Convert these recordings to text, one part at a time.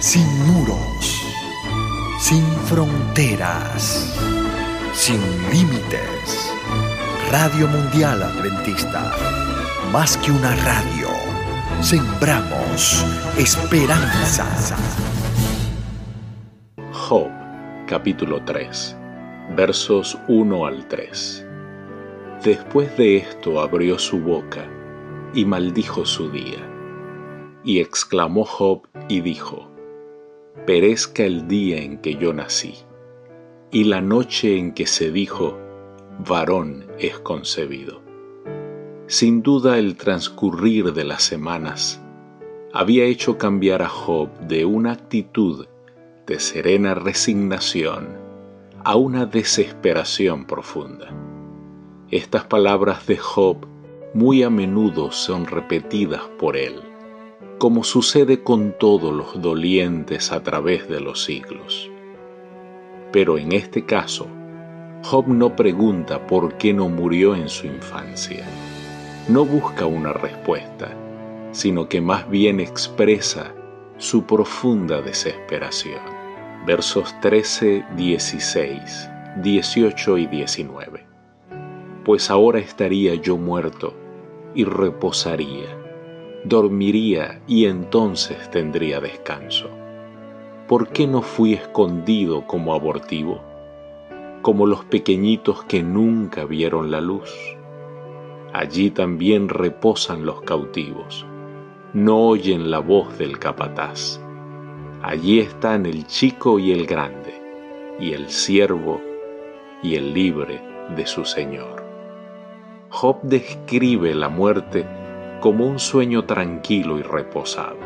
sin muros, sin fronteras, sin límites. Radio Mundial Adventista, más que una radio, sembramos esperanza. Job, capítulo 3, versos 1 al 3. Después de esto abrió su boca y maldijo su día. Y exclamó Job y dijo, Perezca el día en que yo nací, y la noche en que se dijo, varón es concebido. Sin duda el transcurrir de las semanas había hecho cambiar a Job de una actitud de serena resignación a una desesperación profunda. Estas palabras de Job muy a menudo son repetidas por él, como sucede con todos los dolientes a través de los siglos. Pero en este caso, Job no pregunta por qué no murió en su infancia. No busca una respuesta, sino que más bien expresa su profunda desesperación. Versos 13, 16, 18 y 19 pues ahora estaría yo muerto y reposaría, dormiría y entonces tendría descanso. ¿Por qué no fui escondido como abortivo, como los pequeñitos que nunca vieron la luz? Allí también reposan los cautivos, no oyen la voz del capataz. Allí están el chico y el grande, y el siervo y el libre de su Señor. Job describe la muerte como un sueño tranquilo y reposado,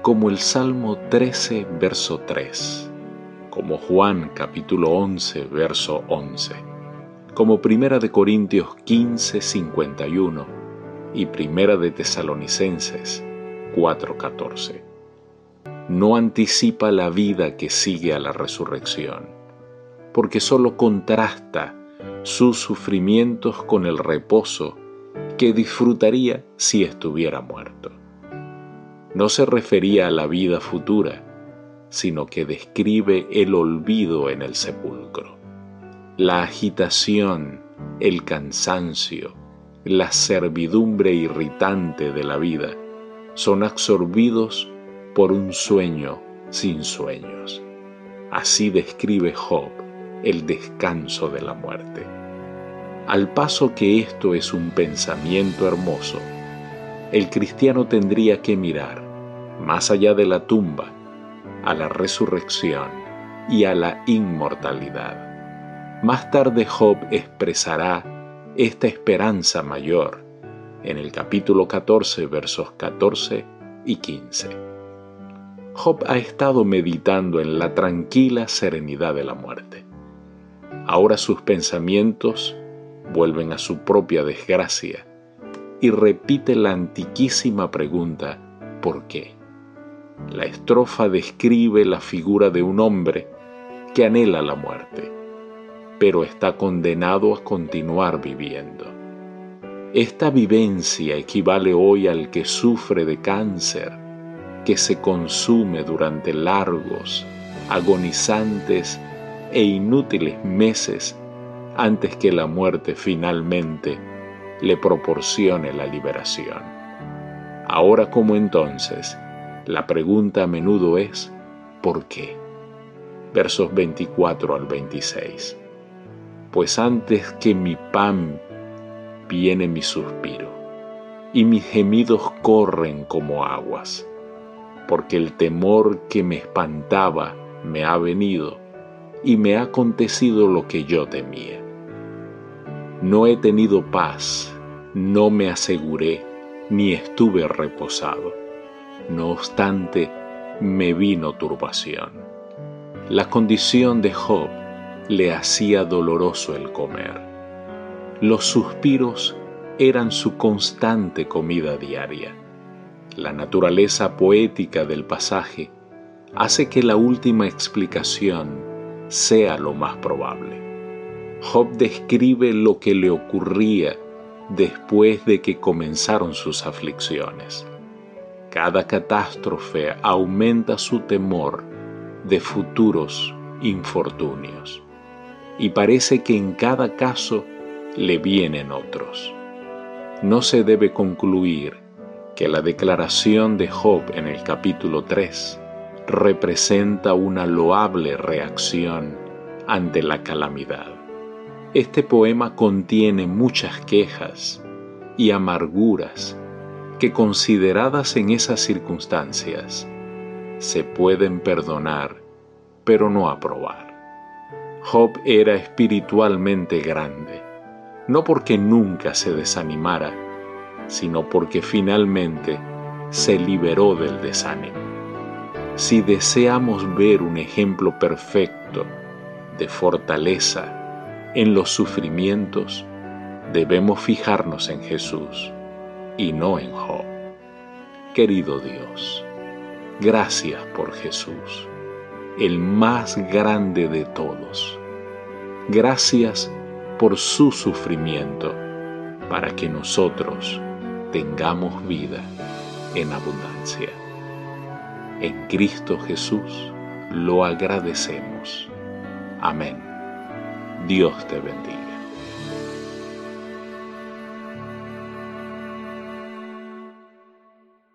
como el Salmo 13, verso 3, como Juan capítulo 11, verso 11, como Primera de Corintios 15, 51 y Primera de Tesalonicenses 4, 14. No anticipa la vida que sigue a la resurrección, porque solo contrasta sus sufrimientos con el reposo que disfrutaría si estuviera muerto. No se refería a la vida futura, sino que describe el olvido en el sepulcro. La agitación, el cansancio, la servidumbre irritante de la vida son absorbidos por un sueño sin sueños. Así describe Job el descanso de la muerte. Al paso que esto es un pensamiento hermoso, el cristiano tendría que mirar más allá de la tumba, a la resurrección y a la inmortalidad. Más tarde Job expresará esta esperanza mayor en el capítulo 14 versos 14 y 15. Job ha estado meditando en la tranquila serenidad de la muerte. Ahora sus pensamientos vuelven a su propia desgracia y repite la antiquísima pregunta ¿por qué? La estrofa describe la figura de un hombre que anhela la muerte, pero está condenado a continuar viviendo. Esta vivencia equivale hoy al que sufre de cáncer, que se consume durante largos, agonizantes e inútiles meses antes que la muerte finalmente le proporcione la liberación. Ahora como entonces, la pregunta a menudo es ¿por qué? Versos 24 al 26. Pues antes que mi pan viene mi suspiro, y mis gemidos corren como aguas, porque el temor que me espantaba me ha venido y me ha acontecido lo que yo temía. No he tenido paz, no me aseguré, ni estuve reposado. No obstante, me vino turbación. La condición de Job le hacía doloroso el comer. Los suspiros eran su constante comida diaria. La naturaleza poética del pasaje hace que la última explicación sea lo más probable. Job describe lo que le ocurría después de que comenzaron sus aflicciones. Cada catástrofe aumenta su temor de futuros infortunios y parece que en cada caso le vienen otros. No se debe concluir que la declaración de Job en el capítulo 3 representa una loable reacción ante la calamidad. Este poema contiene muchas quejas y amarguras que consideradas en esas circunstancias se pueden perdonar, pero no aprobar. Job era espiritualmente grande, no porque nunca se desanimara, sino porque finalmente se liberó del desánimo. Si deseamos ver un ejemplo perfecto de fortaleza en los sufrimientos, debemos fijarnos en Jesús y no en Job. Querido Dios, gracias por Jesús el más grande de todos. Gracias por su sufrimiento para que nosotros tengamos vida en abundancia. En Cristo Jesús lo agradecemos. Amén. Dios te bendiga.